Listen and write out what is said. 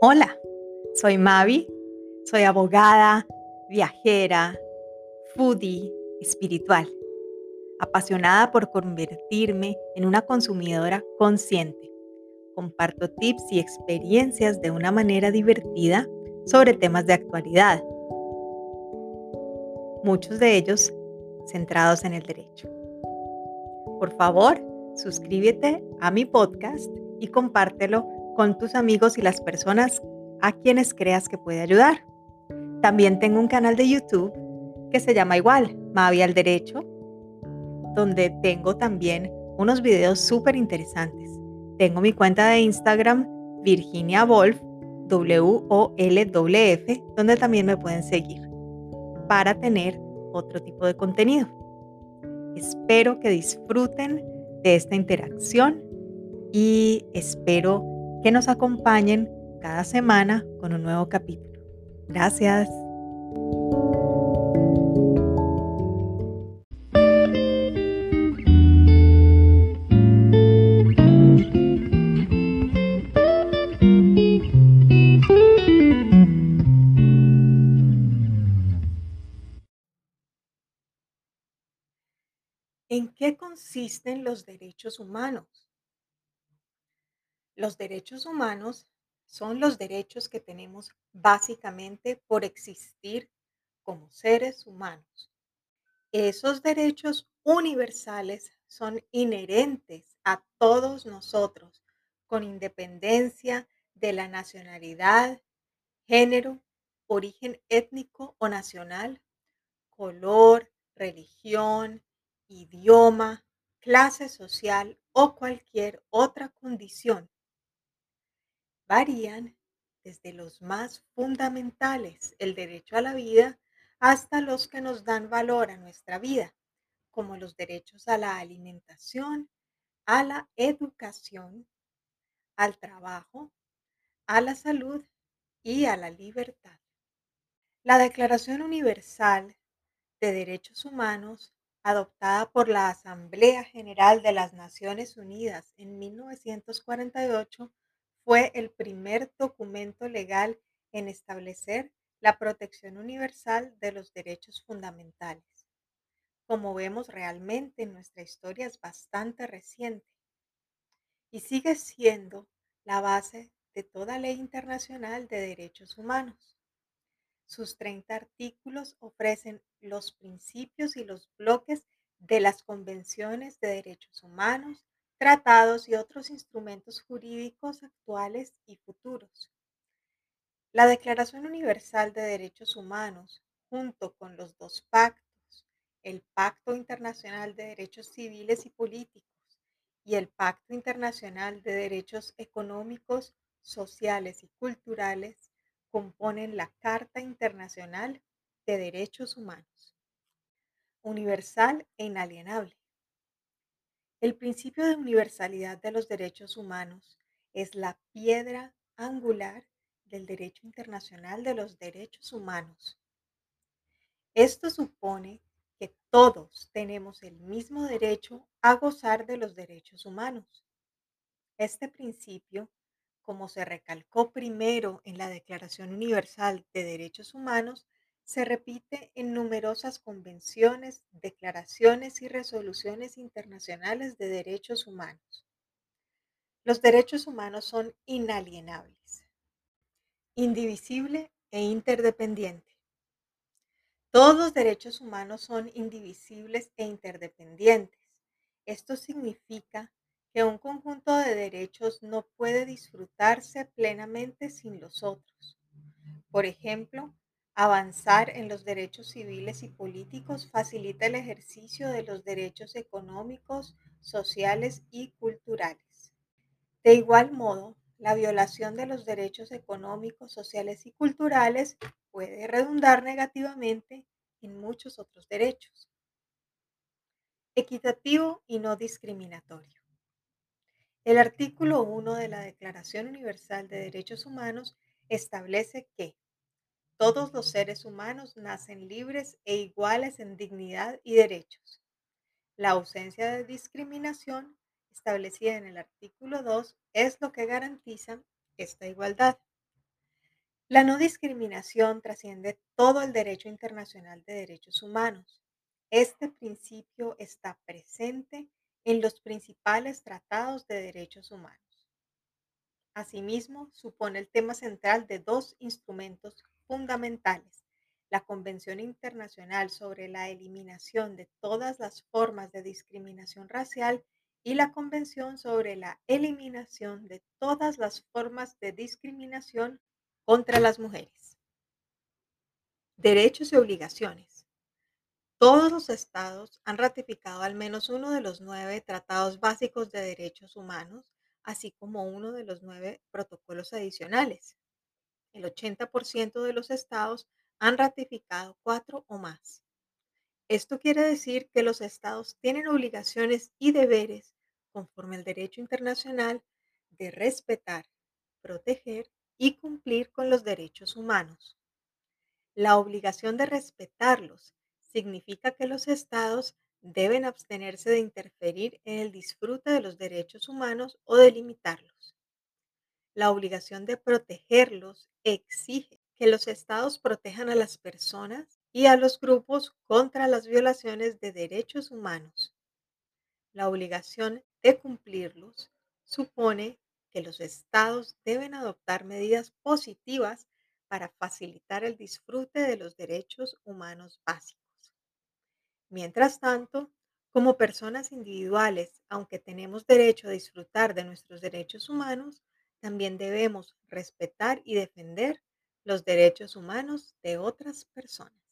Hola, soy Mavi, soy abogada, viajera, foodie, espiritual, apasionada por convertirme en una consumidora consciente. Comparto tips y experiencias de una manera divertida sobre temas de actualidad, muchos de ellos centrados en el derecho. Por favor, suscríbete a mi podcast y compártelo con tus amigos y las personas a quienes creas que puede ayudar. También tengo un canal de YouTube que se llama igual, Mavi al Derecho, donde tengo también unos videos súper interesantes. Tengo mi cuenta de Instagram, Virginia Wolf, W-O-L-W-F, donde también me pueden seguir para tener otro tipo de contenido. Espero que disfruten de esta interacción y espero que nos acompañen cada semana con un nuevo capítulo. Gracias. ¿En qué consisten los derechos humanos? Los derechos humanos son los derechos que tenemos básicamente por existir como seres humanos. Esos derechos universales son inherentes a todos nosotros, con independencia de la nacionalidad, género, origen étnico o nacional, color, religión, idioma, clase social o cualquier otra condición varían desde los más fundamentales, el derecho a la vida, hasta los que nos dan valor a nuestra vida, como los derechos a la alimentación, a la educación, al trabajo, a la salud y a la libertad. La Declaración Universal de Derechos Humanos, adoptada por la Asamblea General de las Naciones Unidas en 1948, fue el primer documento legal en establecer la protección universal de los derechos fundamentales. Como vemos realmente en nuestra historia es bastante reciente y sigue siendo la base de toda ley internacional de derechos humanos. Sus 30 artículos ofrecen los principios y los bloques de las convenciones de derechos humanos, tratados y otros instrumentos jurídicos actuales y futuros. La Declaración Universal de Derechos Humanos, junto con los dos pactos, el Pacto Internacional de Derechos Civiles y Políticos y el Pacto Internacional de Derechos Económicos, Sociales y Culturales, componen la Carta Internacional de Derechos Humanos. Universal e inalienable. El principio de universalidad de los derechos humanos es la piedra angular del derecho internacional de los derechos humanos. Esto supone que todos tenemos el mismo derecho a gozar de los derechos humanos. Este principio, como se recalcó primero en la Declaración Universal de Derechos Humanos, se repite en numerosas convenciones, declaraciones y resoluciones internacionales de derechos humanos. Los derechos humanos son inalienables, indivisible e interdependiente. Todos los derechos humanos son indivisibles e interdependientes. Esto significa que un conjunto de derechos no puede disfrutarse plenamente sin los otros. Por ejemplo, Avanzar en los derechos civiles y políticos facilita el ejercicio de los derechos económicos, sociales y culturales. De igual modo, la violación de los derechos económicos, sociales y culturales puede redundar negativamente en muchos otros derechos. Equitativo y no discriminatorio. El artículo 1 de la Declaración Universal de Derechos Humanos establece que todos los seres humanos nacen libres e iguales en dignidad y derechos. La ausencia de discriminación establecida en el artículo 2 es lo que garantiza esta igualdad. La no discriminación trasciende todo el derecho internacional de derechos humanos. Este principio está presente en los principales tratados de derechos humanos. Asimismo, supone el tema central de dos instrumentos fundamentales, la Convención Internacional sobre la Eliminación de todas las formas de discriminación racial y la Convención sobre la Eliminación de todas las formas de discriminación contra las mujeres. Derechos y obligaciones. Todos los estados han ratificado al menos uno de los nueve tratados básicos de derechos humanos, así como uno de los nueve protocolos adicionales. El 80% de los estados han ratificado cuatro o más. Esto quiere decir que los estados tienen obligaciones y deberes, conforme al derecho internacional, de respetar, proteger y cumplir con los derechos humanos. La obligación de respetarlos significa que los estados deben abstenerse de interferir en el disfrute de los derechos humanos o de limitarlos. La obligación de protegerlos exige que los estados protejan a las personas y a los grupos contra las violaciones de derechos humanos. La obligación de cumplirlos supone que los estados deben adoptar medidas positivas para facilitar el disfrute de los derechos humanos básicos. Mientras tanto, como personas individuales, aunque tenemos derecho a disfrutar de nuestros derechos humanos, también debemos respetar y defender los derechos humanos de otras personas.